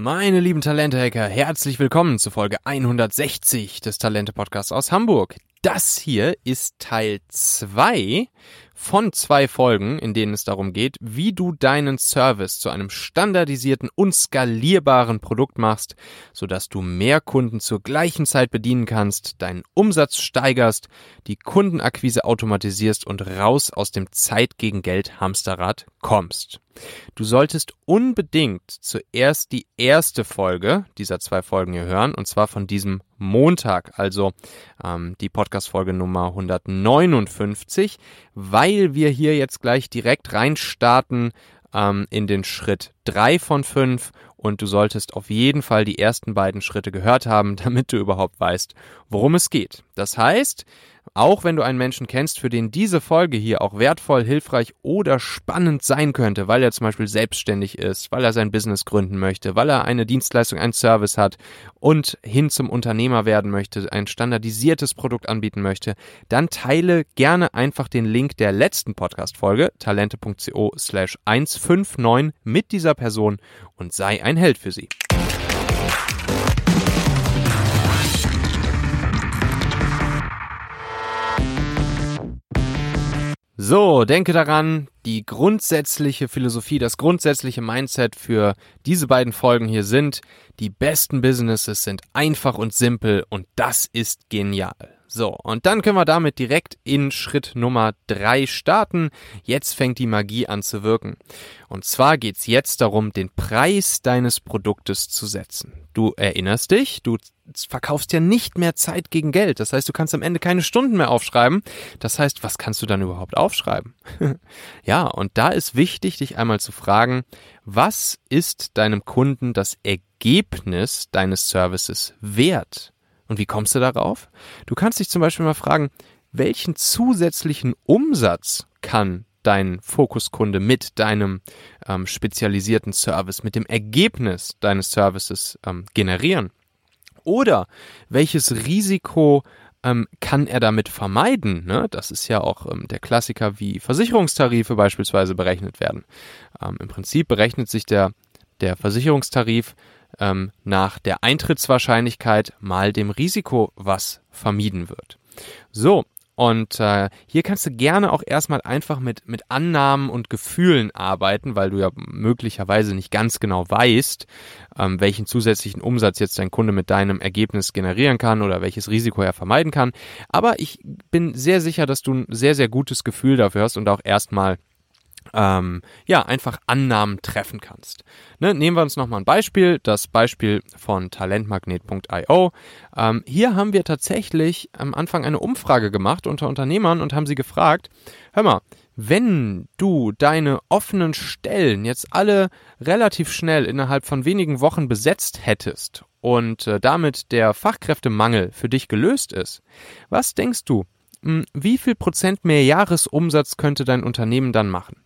Meine lieben Talente-Hacker, herzlich willkommen zu Folge 160 des Talente-Podcasts aus Hamburg. Das hier ist Teil 2 von zwei Folgen, in denen es darum geht, wie du deinen Service zu einem standardisierten und skalierbaren Produkt machst, sodass du mehr Kunden zur gleichen Zeit bedienen kannst, deinen Umsatz steigerst, die Kundenakquise automatisierst und raus aus dem Zeit gegen Geld Hamsterrad kommst. Du solltest unbedingt zuerst die erste Folge dieser zwei Folgen hier hören, und zwar von diesem Montag, also ähm, die Podcast-Folge Nummer 159, weil wir hier jetzt gleich direkt reinstarten ähm, in den Schritt 3 von 5 und du solltest auf jeden Fall die ersten beiden Schritte gehört haben, damit du überhaupt weißt, worum es geht. Das heißt, auch wenn du einen Menschen kennst, für den diese Folge hier auch wertvoll, hilfreich oder spannend sein könnte, weil er zum Beispiel selbstständig ist, weil er sein Business gründen möchte, weil er eine Dienstleistung, einen Service hat und hin zum Unternehmer werden möchte, ein standardisiertes Produkt anbieten möchte, dann teile gerne einfach den Link der letzten Podcast-Folge, talente.co slash 159 mit dieser Person und sei ein Held für sie. So, denke daran, die grundsätzliche Philosophie, das grundsätzliche Mindset für diese beiden Folgen hier sind, die besten Businesses sind einfach und simpel und das ist genial. So, und dann können wir damit direkt in Schritt Nummer drei starten. Jetzt fängt die Magie an zu wirken. Und zwar geht's jetzt darum, den Preis deines Produktes zu setzen. Du erinnerst dich, du verkaufst ja nicht mehr Zeit gegen Geld. Das heißt, du kannst am Ende keine Stunden mehr aufschreiben. Das heißt, was kannst du dann überhaupt aufschreiben? ja, und da ist wichtig, dich einmal zu fragen, was ist deinem Kunden das Ergebnis deines Services wert? Und wie kommst du darauf? Du kannst dich zum Beispiel mal fragen, welchen zusätzlichen Umsatz kann dein Fokuskunde mit deinem ähm, spezialisierten Service, mit dem Ergebnis deines Services ähm, generieren? Oder welches Risiko ähm, kann er damit vermeiden? Ne? Das ist ja auch ähm, der Klassiker, wie Versicherungstarife beispielsweise berechnet werden. Ähm, Im Prinzip berechnet sich der, der Versicherungstarif ähm, nach der Eintrittswahrscheinlichkeit mal dem Risiko, was vermieden wird. So, und äh, hier kannst du gerne auch erstmal einfach mit, mit Annahmen und Gefühlen arbeiten, weil du ja möglicherweise nicht ganz genau weißt, ähm, welchen zusätzlichen Umsatz jetzt dein Kunde mit deinem Ergebnis generieren kann oder welches Risiko er vermeiden kann. Aber ich bin sehr sicher, dass du ein sehr, sehr gutes Gefühl dafür hast und auch erstmal ähm, ja, einfach Annahmen treffen kannst. Ne, nehmen wir uns nochmal ein Beispiel, das Beispiel von talentmagnet.io. Ähm, hier haben wir tatsächlich am Anfang eine Umfrage gemacht unter Unternehmern und haben sie gefragt, hör mal, wenn du deine offenen Stellen jetzt alle relativ schnell innerhalb von wenigen Wochen besetzt hättest und äh, damit der Fachkräftemangel für dich gelöst ist, was denkst du, hm, wie viel Prozent mehr Jahresumsatz könnte dein Unternehmen dann machen?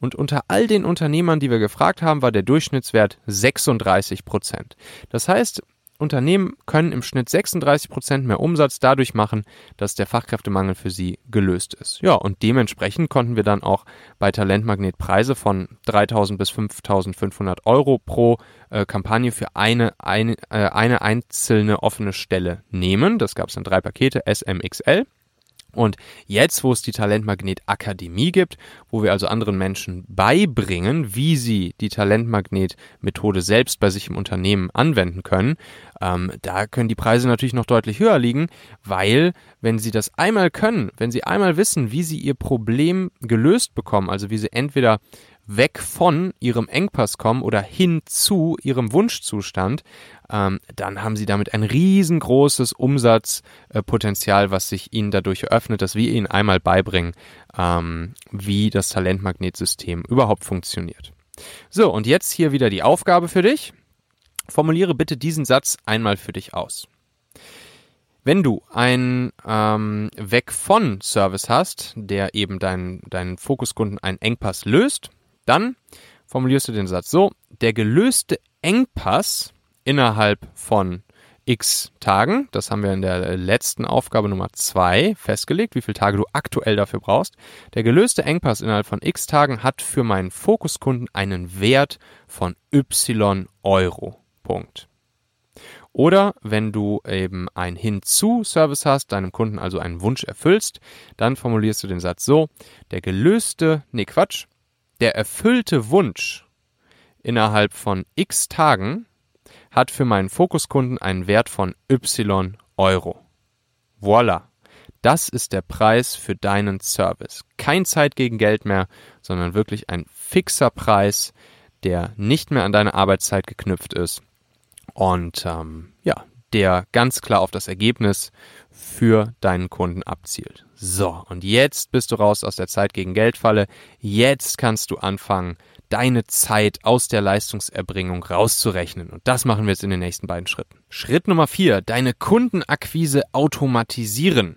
Und unter all den Unternehmern, die wir gefragt haben, war der Durchschnittswert 36 Prozent. Das heißt, Unternehmen können im Schnitt 36 Prozent mehr Umsatz dadurch machen, dass der Fachkräftemangel für sie gelöst ist. Ja, und dementsprechend konnten wir dann auch bei Talentmagnet Preise von 3.000 bis 5.500 Euro pro äh, Kampagne für eine, eine, äh, eine einzelne offene Stelle nehmen. Das gab es in drei Pakete, SMXL. Und jetzt, wo es die Talentmagnet Akademie gibt, wo wir also anderen Menschen beibringen, wie sie die Talentmagnet Methode selbst bei sich im Unternehmen anwenden können, ähm, da können die Preise natürlich noch deutlich höher liegen, weil wenn sie das einmal können, wenn sie einmal wissen, wie sie ihr Problem gelöst bekommen, also wie sie entweder weg von ihrem Engpass kommen oder hin zu ihrem Wunschzustand, ähm, dann haben sie damit ein riesengroßes Umsatzpotenzial, was sich ihnen dadurch eröffnet, dass wir ihnen einmal beibringen, ähm, wie das Talentmagnetsystem überhaupt funktioniert. So, und jetzt hier wieder die Aufgabe für dich. Formuliere bitte diesen Satz einmal für dich aus. Wenn du einen ähm, Weg von Service hast, der eben deinen, deinen Fokuskunden einen Engpass löst, dann formulierst du den Satz so, der gelöste Engpass innerhalb von x Tagen, das haben wir in der letzten Aufgabe Nummer 2 festgelegt, wie viele Tage du aktuell dafür brauchst. Der gelöste Engpass innerhalb von x Tagen hat für meinen Fokuskunden einen Wert von y Euro. Punkt. Oder wenn du eben ein Hinzu-Service hast, deinem Kunden also einen Wunsch erfüllst, dann formulierst du den Satz so, der gelöste, nee Quatsch, der erfüllte Wunsch innerhalb von x Tagen hat für meinen Fokuskunden einen Wert von y Euro. Voila. Das ist der Preis für deinen Service. Kein Zeit gegen Geld mehr, sondern wirklich ein fixer Preis, der nicht mehr an deine Arbeitszeit geknüpft ist und ähm, ja, der ganz klar auf das Ergebnis für deinen Kunden abzielt. So, und jetzt bist du raus aus der Zeit gegen Geldfalle. Jetzt kannst du anfangen, deine Zeit aus der Leistungserbringung rauszurechnen. Und das machen wir jetzt in den nächsten beiden Schritten. Schritt Nummer vier, deine Kundenakquise automatisieren.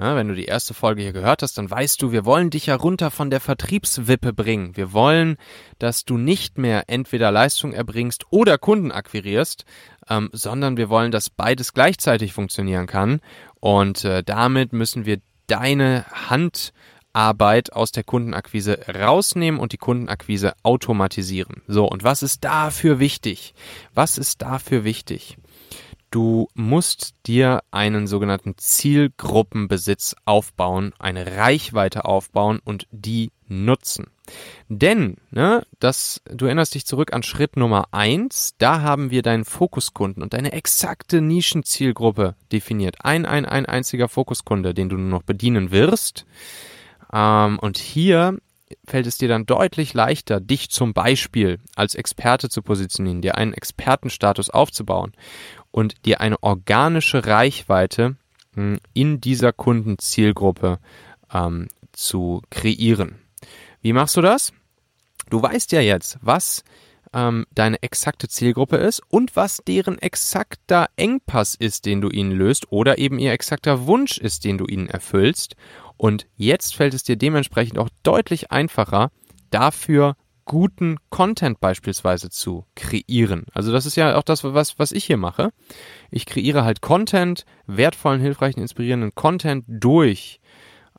Ja, wenn du die erste Folge hier gehört hast, dann weißt du, wir wollen dich ja runter von der Vertriebswippe bringen. Wir wollen, dass du nicht mehr entweder Leistung erbringst oder Kunden akquirierst, ähm, sondern wir wollen, dass beides gleichzeitig funktionieren kann. Und äh, damit müssen wir deine Handarbeit aus der Kundenakquise rausnehmen und die Kundenakquise automatisieren. So, und was ist dafür wichtig? Was ist dafür wichtig? Du musst dir einen sogenannten Zielgruppenbesitz aufbauen, eine Reichweite aufbauen und die nutzen. Denn, ne, das, du erinnerst dich zurück an Schritt Nummer eins. da haben wir deinen Fokuskunden und deine exakte Nischenzielgruppe definiert. Ein, ein, ein einziger Fokuskunde, den du nur noch bedienen wirst. Ähm, und hier fällt es dir dann deutlich leichter, dich zum Beispiel als Experte zu positionieren, dir einen Expertenstatus aufzubauen und dir eine organische Reichweite hm, in dieser Kundenzielgruppe ähm, zu kreieren. Wie machst du das? Du weißt ja jetzt, was ähm, deine exakte Zielgruppe ist und was deren exakter Engpass ist, den du ihnen löst oder eben ihr exakter Wunsch ist, den du ihnen erfüllst. Und jetzt fällt es dir dementsprechend auch deutlich einfacher, dafür guten Content beispielsweise zu kreieren. Also das ist ja auch das, was, was ich hier mache. Ich kreiere halt Content, wertvollen, hilfreichen, inspirierenden Content durch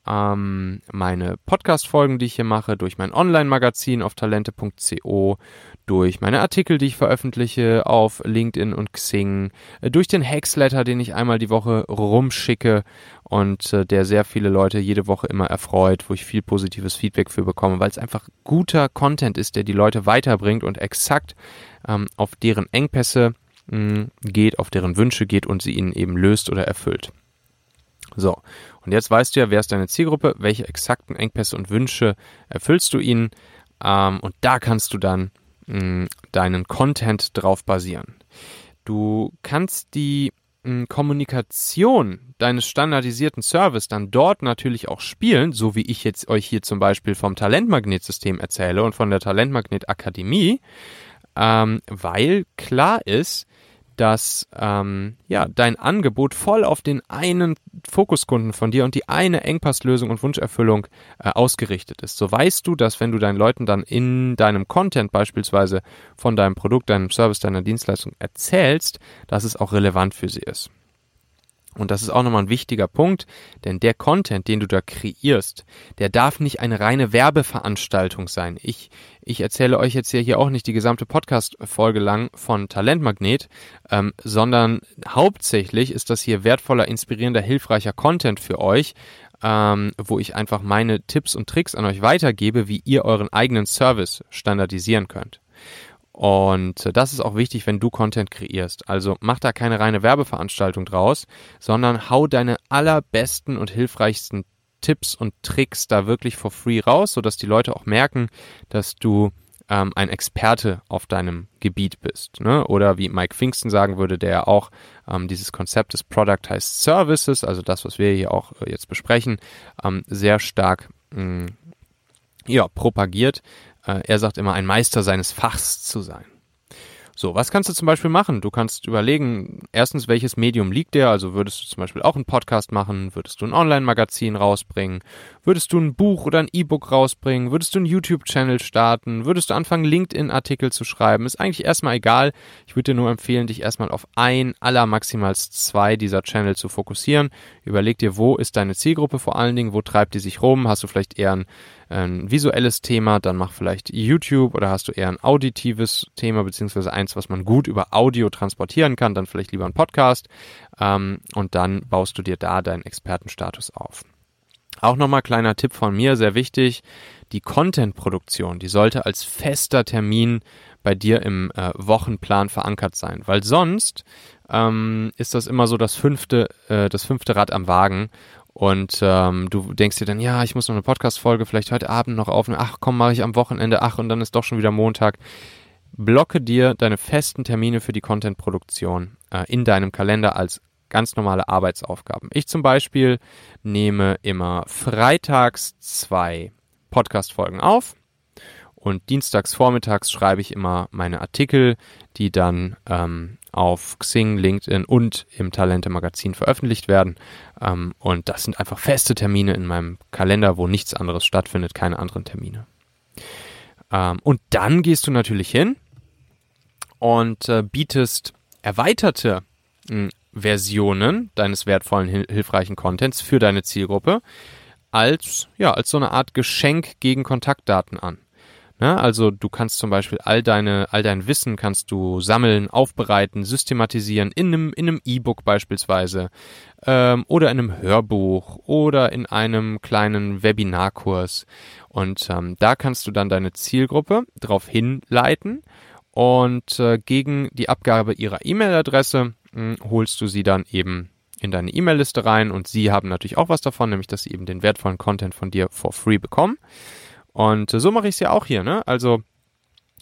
ähm, meine Podcast-Folgen, die ich hier mache, durch mein Online-Magazin auf talente.co, durch meine Artikel, die ich veröffentliche auf LinkedIn und Xing, äh, durch den Hacksletter, den ich einmal die Woche rumschicke und äh, der sehr viele Leute jede Woche immer erfreut, wo ich viel positives Feedback für bekomme, weil es einfach guter Content ist, der die Leute weiterbringt und exakt ähm, auf deren Engpässe mh, mm, geht, auf deren Wünsche geht und sie ihnen eben löst oder erfüllt. So, und jetzt weißt du ja, wer ist deine Zielgruppe, welche exakten Engpässe und Wünsche erfüllst du ihnen ähm, und da kannst du dann mh, mm, deinen Content drauf basieren. Du kannst die Kommunikation deines standardisierten Service dann dort natürlich auch spielen, so wie ich jetzt euch hier zum Beispiel vom Talentmagnetsystem erzähle und von der Talentmagnet Akademie, ähm, weil klar ist, dass ähm, ja, dein Angebot voll auf den einen Fokuskunden von dir und die eine Engpasslösung und Wunscherfüllung äh, ausgerichtet ist. So weißt du, dass wenn du deinen Leuten dann in deinem Content beispielsweise von deinem Produkt, deinem Service, deiner Dienstleistung erzählst, dass es auch relevant für sie ist. Und das ist auch nochmal ein wichtiger Punkt, denn der Content, den du da kreierst, der darf nicht eine reine Werbeveranstaltung sein. Ich, ich erzähle euch jetzt hier auch nicht die gesamte Podcast-Folge lang von Talentmagnet, ähm, sondern hauptsächlich ist das hier wertvoller, inspirierender, hilfreicher Content für euch, ähm, wo ich einfach meine Tipps und Tricks an euch weitergebe, wie ihr euren eigenen Service standardisieren könnt. Und das ist auch wichtig, wenn du Content kreierst. Also mach da keine reine Werbeveranstaltung draus, sondern hau deine allerbesten und hilfreichsten Tipps und Tricks da wirklich for free raus, sodass die Leute auch merken, dass du ähm, ein Experte auf deinem Gebiet bist. Ne? Oder wie Mike Pfingsten sagen würde, der ja auch ähm, dieses Konzept des Product heißt Services, also das, was wir hier auch äh, jetzt besprechen, ähm, sehr stark mh, mm, ja, propagiert, äh, er sagt immer, ein Meister seines Fachs zu sein. So, was kannst du zum Beispiel machen? Du kannst überlegen, erstens, welches Medium liegt dir? Also würdest du zum Beispiel auch einen Podcast machen? Würdest du ein Online-Magazin rausbringen? Würdest du ein Buch oder ein E-Book rausbringen? Würdest du einen YouTube-Channel starten? Würdest du anfangen, LinkedIn-Artikel zu schreiben? Ist eigentlich erstmal egal. Ich würde dir nur empfehlen, dich erstmal auf ein, aller maximal zwei dieser Channel zu fokussieren. Überleg dir, wo ist deine Zielgruppe vor allen Dingen? Wo treibt die sich rum? Hast du vielleicht eher ein, ein visuelles Thema? Dann mach vielleicht YouTube oder hast du eher ein auditives Thema, beziehungsweise eins, was man gut über Audio transportieren kann? Dann vielleicht lieber ein Podcast. Ähm, und dann baust du dir da deinen Expertenstatus auf. Auch nochmal kleiner Tipp von mir, sehr wichtig. Die Content-Produktion, die sollte als fester Termin bei dir im äh, Wochenplan verankert sein, weil sonst ähm, ist das immer so das fünfte, äh, das fünfte Rad am Wagen und ähm, du denkst dir dann, ja, ich muss noch eine Podcast-Folge vielleicht heute Abend noch aufnehmen. Ach komm, mache ich am Wochenende. Ach, und dann ist doch schon wieder Montag. Blocke dir deine festen Termine für die Content-Produktion äh, in deinem Kalender als ganz normale Arbeitsaufgaben. Ich zum Beispiel nehme immer freitags zwei Podcast-Folgen auf und dienstags vormittags schreibe ich immer meine Artikel, die dann ähm, auf Xing, LinkedIn und im Talente Magazin veröffentlicht werden. Ähm, und das sind einfach feste Termine in meinem Kalender, wo nichts anderes stattfindet, keine anderen Termine. Ähm, und dann gehst du natürlich hin und äh, bietest erweiterte hm, Versionen deines wertvollen, hilfreichen Contents für deine Zielgruppe als, ja, als so eine Art Geschenk gegen Kontaktdaten an. Ja, ne, also du kannst zum Beispiel all deine, all dein Wissen kannst du sammeln, aufbereiten, systematisieren in einem, in einem E-Book beispielsweise ähm, oder in einem Hörbuch oder in einem kleinen Webinarkurs. Und ähm, da kannst du dann deine Zielgruppe darauf hinleiten und äh, gegen die Abgabe ihrer E-Mail-Adresse holst du sie dann eben in deine E-Mail-Liste rein und sie haben natürlich auch was davon, nämlich dass sie eben den wertvollen Content von dir for free bekommen. Und äh, so mache ich es ja auch hier, ne? Also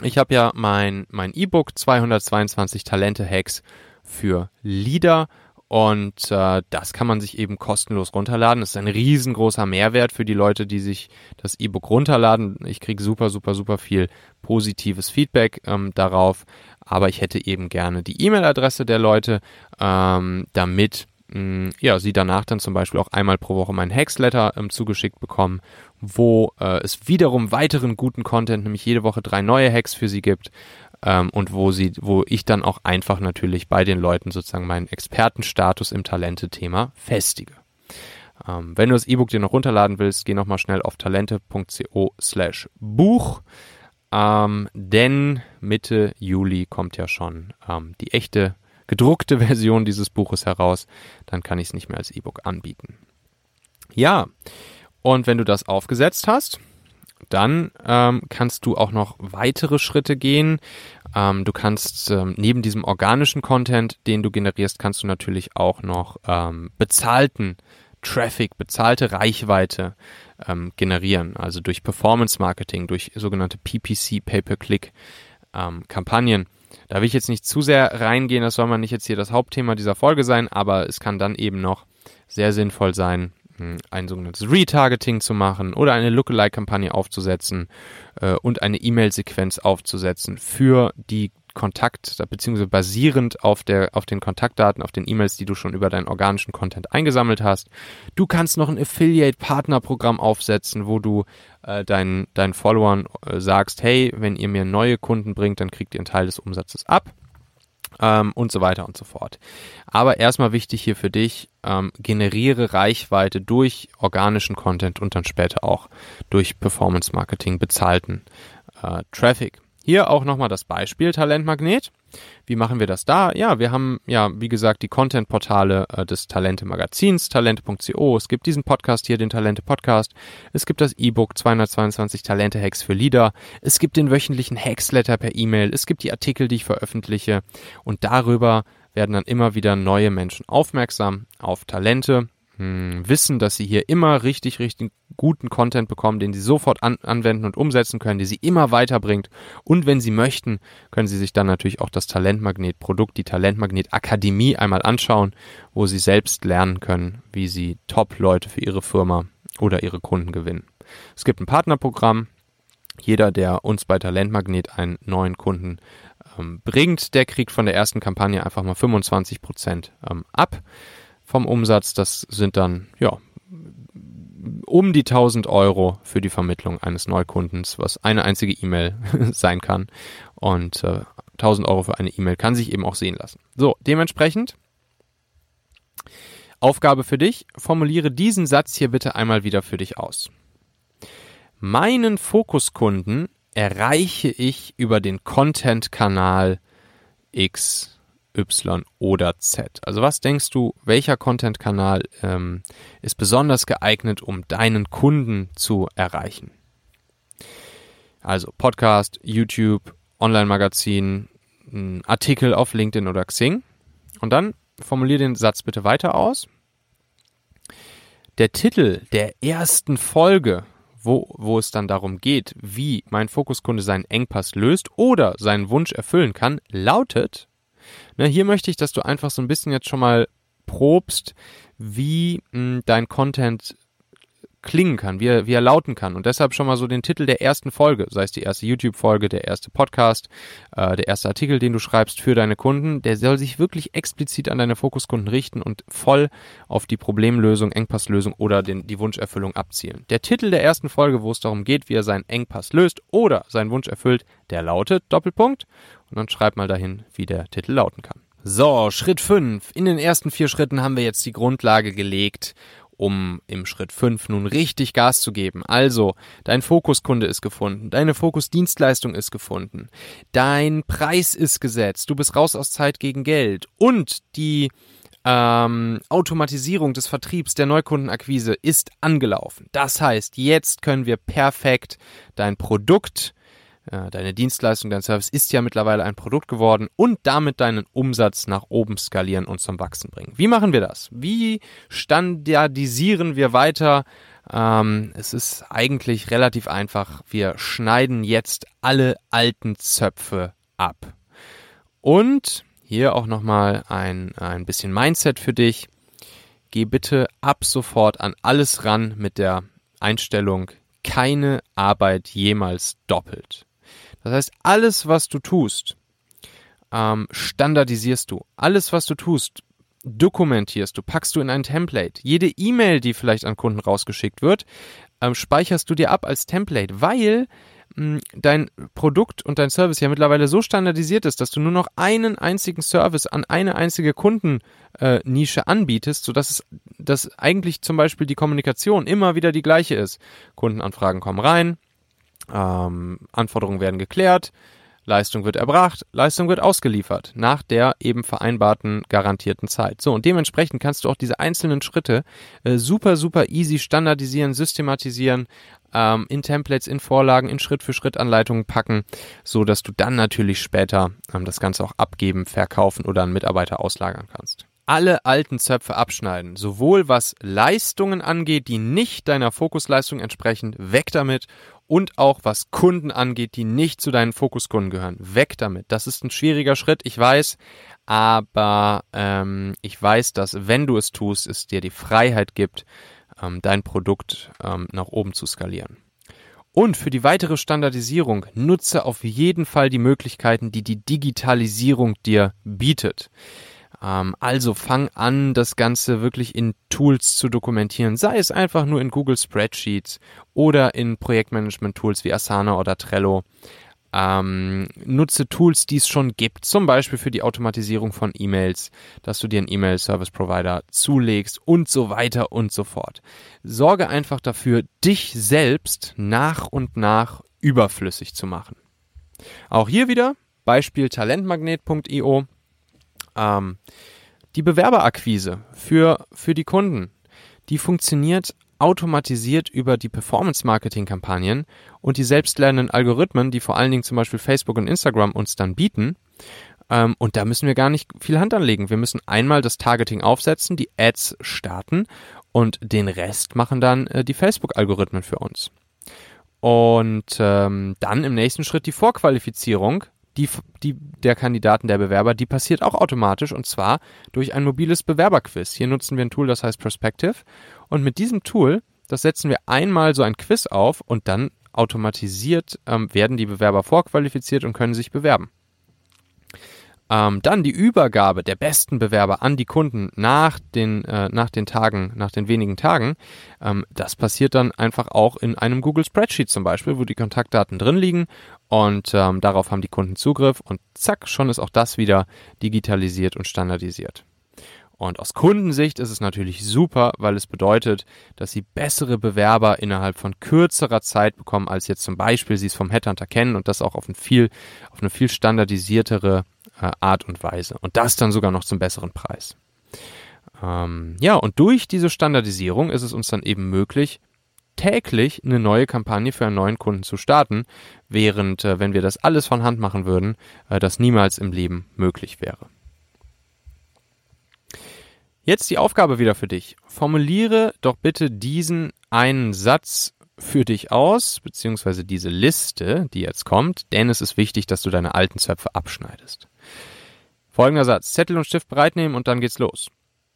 ich habe ja mein mein E-Book 222 Talente Hacks für Leader und äh, das kann man sich eben kostenlos runterladen. Das ist ein riesengroßer Mehrwert für die Leute, die sich das E-Book runterladen. Ich kriege super, super, super viel positives Feedback ähm, darauf. Aber ich hätte eben gerne die E-Mail-Adresse der Leute, ähm, damit mh, mm, ja, sie danach dann zum Beispiel auch einmal pro Woche meinen Hexletter ähm, zugeschickt bekommen, wo äh, es wiederum weiteren guten Content, nämlich jede Woche drei neue Hacks für sie gibt ähm, und wo sie, wo ich dann auch einfach natürlich bei den Leuten sozusagen meinen Expertenstatus im Talente-Thema festige. Ähm, wenn du das E-Book dir noch runterladen willst, geh nochmal schnell auf talente.co slash Buch. Ähm, denn Mitte Juli kommt ja schon ähm, die echte gedruckte Version dieses Buches heraus. Dann kann ich es nicht mehr als E-Book anbieten. Ja, und wenn du das aufgesetzt hast, dann ähm, kannst du auch noch weitere Schritte gehen. Ähm, du kannst ähm, neben diesem organischen Content, den du generierst, kannst du natürlich auch noch ähm, bezahlten Traffic, bezahlte Reichweite ähm, generieren. Also durch Performance Marketing, durch sogenannte PPC, Pay-per-Click ähm, Kampagnen. Da will ich jetzt nicht zu sehr reingehen, das soll man nicht jetzt hier das Hauptthema dieser Folge sein, aber es kann dann eben noch sehr sinnvoll sein, ein sogenanntes Retargeting zu machen oder eine Lookalike-Kampagne aufzusetzen äh, und eine E-Mail-Sequenz aufzusetzen für die Kontakt, beziehungsweise basierend auf, der, auf den Kontaktdaten, auf den E-Mails, die du schon über deinen organischen Content eingesammelt hast. Du kannst noch ein Affiliate-Partner-Programm aufsetzen, wo du äh, deinen, deinen Followern äh, sagst, hey, wenn ihr mir neue Kunden bringt, dann kriegt ihr einen Teil des Umsatzes ab ähm, und so weiter und so fort. Aber erstmal wichtig hier für dich, ähm, generiere Reichweite durch organischen Content und dann später auch durch Performance Marketing bezahlten äh, Traffic. Hier auch nochmal das Beispiel Talentmagnet. Wie machen wir das da? Ja, wir haben ja, wie gesagt, die Content-Portale äh, des Talente-Magazins, talente.co. Es gibt diesen Podcast hier, den Talente-Podcast. Es gibt das E-Book 222 Talente-Hacks für Leader. Es gibt den wöchentlichen Hacksletter per E-Mail. Es gibt die Artikel, die ich veröffentliche. Und darüber werden dann immer wieder neue Menschen aufmerksam auf Talente wissen, dass sie hier immer richtig, richtig guten Content bekommen, den sie sofort an anwenden und umsetzen können, die sie immer weiterbringt. Und wenn sie möchten, können sie sich dann natürlich auch das Talentmagnet-Produkt, die Talentmagnet-Akademie einmal anschauen, wo sie selbst lernen können, wie sie Top-Leute für ihre Firma oder ihre Kunden gewinnen. Es gibt ein Partnerprogramm. Jeder, der uns bei Talentmagnet einen neuen Kunden ähm, bringt, der kriegt von der ersten Kampagne einfach mal 25 Prozent ähm, ab vom Umsatz. Das sind dann, ja, um die 1000 Euro für die Vermittlung eines Neukundens, was eine einzige E-Mail sein kann. Und äh, 1000 Euro für eine E-Mail kann sich eben auch sehen lassen. So, dementsprechend Aufgabe für dich, formuliere diesen Satz hier bitte einmal wieder für dich aus. Meinen Fokuskunden erreiche ich über den Content-Kanal X, Y oder Z. Also was denkst du, welcher Content-Kanal ähm, ist besonders geeignet, um deinen Kunden zu erreichen? Also Podcast, YouTube, Online-Magazin, Artikel auf LinkedIn oder Xing. Und dann formuliere den Satz bitte weiter aus. Der Titel der ersten Folge, wo, wo es dann darum geht, wie mein Fokuskunde seinen Engpass löst oder seinen Wunsch erfüllen kann, lautet, ne, hier möchte ich, dass du einfach so ein bisschen jetzt schon mal probst, wie mh, dein Content klingen kann, wie er, wie er lauten kann. Und deshalb schon mal so den Titel der ersten Folge, sei es die erste YouTube-Folge, der erste Podcast, äh, der erste Artikel, den du schreibst für deine Kunden, der soll sich wirklich explizit an deine Fokuskunden richten und voll auf die Problemlösung, Engpasslösung oder den, die Wunscherfüllung abzielen. Der Titel der ersten Folge, wo es darum geht, wie er seinen Engpass löst oder seinen Wunsch erfüllt, der lautet Doppelpunkt. Und dann schreib mal dahin, wie der Titel lauten kann. So, Schritt 5. In den ersten vier Schritten haben wir jetzt die Grundlage gelegt um im Schritt 5 nun richtig Gas zu geben. Also, dein Fokuskunde ist gefunden, deine Fokusdienstleistung ist gefunden, dein Preis ist gesetzt, du bist raus aus Zeit gegen Geld und die ähm, Automatisierung des Vertriebs der Neukundenakquise ist angelaufen. Das heißt, jetzt können wir perfekt dein Produkt deine Dienstleistung, dein Service ist ja mittlerweile ein Produkt geworden und damit deinen Umsatz nach oben skalieren und zum Wachsen bringen. Wie machen wir das? Wie standardisieren wir weiter? Ähm, es ist eigentlich relativ einfach. Wir schneiden jetzt alle alten Zöpfe ab. Und hier auch nochmal ein, ein bisschen Mindset für dich. Geh bitte ab sofort an alles ran mit der Einstellung, keine Arbeit jemals doppelt. Das heißt, alles, was du tust, ähm, standardisierst du. Alles, was du tust, dokumentierst du, packst du in ein Template. Jede E-Mail, die vielleicht an Kunden rausgeschickt wird, ähm, speicherst du dir ab als Template, weil mh, dein Produkt und dein Service ja mittlerweile so standardisiert ist, dass du nur noch einen einzigen Service an eine einzige Kundennische äh, anbietest, sodass es dass eigentlich zum Beispiel die Kommunikation immer wieder die gleiche ist. Kundenanfragen kommen rein, ähm, Anforderungen werden geklärt, Leistung wird erbracht, Leistung wird ausgeliefert nach der eben vereinbarten garantierten Zeit. So, und dementsprechend kannst du auch diese einzelnen Schritte äh, super, super easy standardisieren, systematisieren, ähm, in Templates, in Vorlagen, in Schritt-für-Schritt-Anleitungen packen, so dass du dann natürlich später ähm, das Ganze auch abgeben, verkaufen oder an Mitarbeiter auslagern kannst alle alten Zöpfe abschneiden, sowohl was Leistungen angeht, die nicht deiner Fokusleistung entsprechen, weg damit und auch was Kunden angeht, die nicht zu deinen Fokuskunden gehören. Weg damit. Das ist ein schwieriger Schritt, ich weiß, aber ähm, ich weiß, dass wenn du es tust, es dir die Freiheit gibt, ähm, dein Produkt ähm, nach oben zu skalieren. Und für die weitere Standardisierung nutze auf jeden Fall die Möglichkeiten, die die Digitalisierung dir bietet. Ähm, also fang an, das Ganze wirklich in Tools zu dokumentieren, sei es einfach nur in Google Spreadsheets oder in Projektmanagement-Tools wie Asana oder Trello. Ähm, nutze Tools, die es schon gibt, zum Beispiel für die Automatisierung von E-Mails, dass du dir einen E-Mail-Service-Provider zulegst und so weiter und so fort. Sorge einfach dafür, dich selbst nach und nach überflüssig zu machen. Auch hier wieder Beispiel talentmagnet.io ähm, die Bewerberakquise für, für die Kunden, die funktioniert automatisiert über die Performance-Marketing-Kampagnen und die selbstlernenden Algorithmen, die vor allen Dingen zum Beispiel Facebook und Instagram uns dann bieten. Ähm, und da müssen wir gar nicht viel Hand anlegen. Wir müssen einmal das Targeting aufsetzen, die Ads starten und den Rest machen dann äh, die Facebook-Algorithmen für uns. Und ähm, dann im nächsten Schritt die Vorqualifizierung die, die der Kandidaten, der Bewerber, die passiert auch automatisch und zwar durch ein mobiles Bewerberquiz. Hier nutzen wir ein Tool, das heißt Perspective und mit diesem Tool, das setzen wir einmal so ein Quiz auf und dann automatisiert ähm, werden die Bewerber vorqualifiziert und können sich bewerben. Ähm, dann die Übergabe der besten Bewerber an die Kunden nach den, äh, nach den Tagen, nach den wenigen Tagen. Ähm, das passiert dann einfach auch in einem Google Spreadsheet zum Beispiel, wo die Kontaktdaten drin liegen und ähm, darauf haben die Kunden Zugriff und zack, schon ist auch das wieder digitalisiert und standardisiert. Und aus Kundensicht ist es natürlich super, weil es bedeutet, dass sie bessere Bewerber innerhalb von kürzerer Zeit bekommen, als jetzt zum Beispiel sie es vom Headhunter kennen und das auch auf, ein viel, auf eine viel standardisiertere äh, Art und Weise. Und das dann sogar noch zum besseren Preis. Ähm, ja, und durch diese Standardisierung ist es uns dann eben möglich, täglich eine neue Kampagne für einen neuen Kunden zu starten, während, äh, wenn wir das alles von Hand machen würden, äh, das niemals im Leben möglich wäre. Jetzt die Aufgabe wieder für dich. Formuliere doch bitte diesen einen Satz für dich aus, beziehungsweise diese Liste, die jetzt kommt, denn es ist wichtig, dass du deine alten Zöpfe abschneidest. Folgender Satz. Zettel und Stift bereitnehmen und dann geht's los.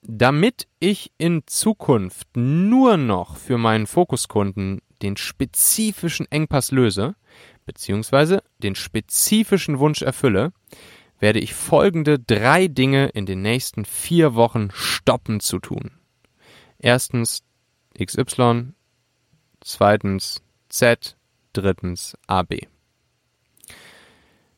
Damit ich in Zukunft nur noch für meinen Fokuskunden den spezifischen Engpass löse, beziehungsweise den spezifischen Wunsch erfülle, werde ich folgende drei Dinge in den nächsten vier Wochen stoppen zu tun. Erstens XY, zweitens Z, drittens AB.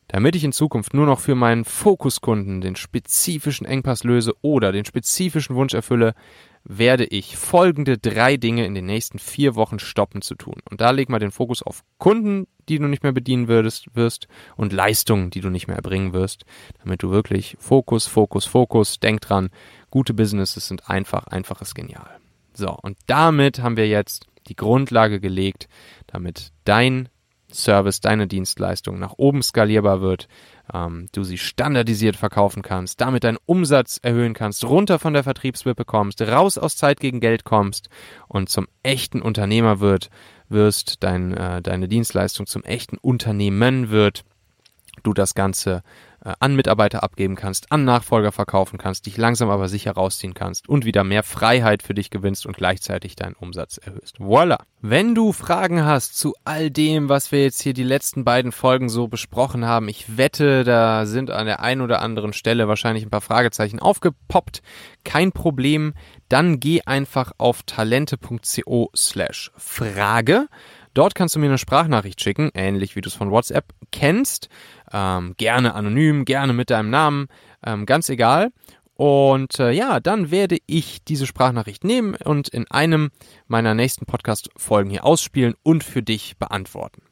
Damit ich in Zukunft nur noch für meinen Fokuskunden den spezifischen Engpass löse oder den spezifischen Wunsch erfülle, werde ich folgende drei Dinge in den nächsten vier Wochen stoppen zu tun. Und da leg mal den Fokus auf Kunden, die du nicht mehr bedienen würdest, wirst und Leistungen, die du nicht mehr erbringen wirst, damit du wirklich Fokus, Fokus, Fokus, denk dran, gute Businesses sind einfach, einfaches genial. So, und damit haben wir jetzt die Grundlage gelegt, damit dein Service, deine Dienstleistung nach oben skalierbar wird, ähm, du sie standardisiert verkaufen kannst, damit deinen Umsatz erhöhen kannst, runter von der Vertriebswippe kommst, raus aus Zeit gegen Geld kommst und zum echten Unternehmer wird, wirst, dein, äh, deine Dienstleistung zum echten Unternehmen wird, du das Ganze an Mitarbeiter abgeben kannst, an Nachfolger verkaufen kannst, dich langsam aber sicher rausziehen kannst und wieder mehr Freiheit für dich gewinnst und gleichzeitig deinen Umsatz erhöhst. Voila! Wenn du Fragen hast zu all dem, was wir jetzt hier die letzten beiden Folgen so besprochen haben, ich wette, da sind an der einen oder anderen Stelle wahrscheinlich ein paar Fragezeichen aufgepoppt. Kein Problem. Dann geh einfach auf talente.co slash Frage. Dort kannst du mir eine Sprachnachricht schicken, ähnlich wie du es von WhatsApp kennst. Ähm, gerne anonym, gerne mit deinem Namen, ähm, ganz egal. Und äh, ja, dann werde ich diese Sprachnachricht nehmen und in einem meiner nächsten Podcast-Folgen hier ausspielen und für dich beantworten.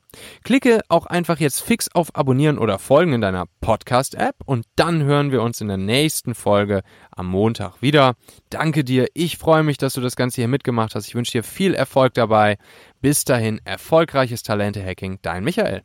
Klicke auch einfach jetzt fix auf Abonnieren oder Folgen in deiner Podcast-App und dann hören wir uns in der nächsten Folge am Montag wieder. Danke dir, ich freue mich, dass du das Ganze hier mitgemacht hast. Ich wünsche dir viel Erfolg dabei. Bis dahin, erfolgreiches Talente-Hacking, dein Michael.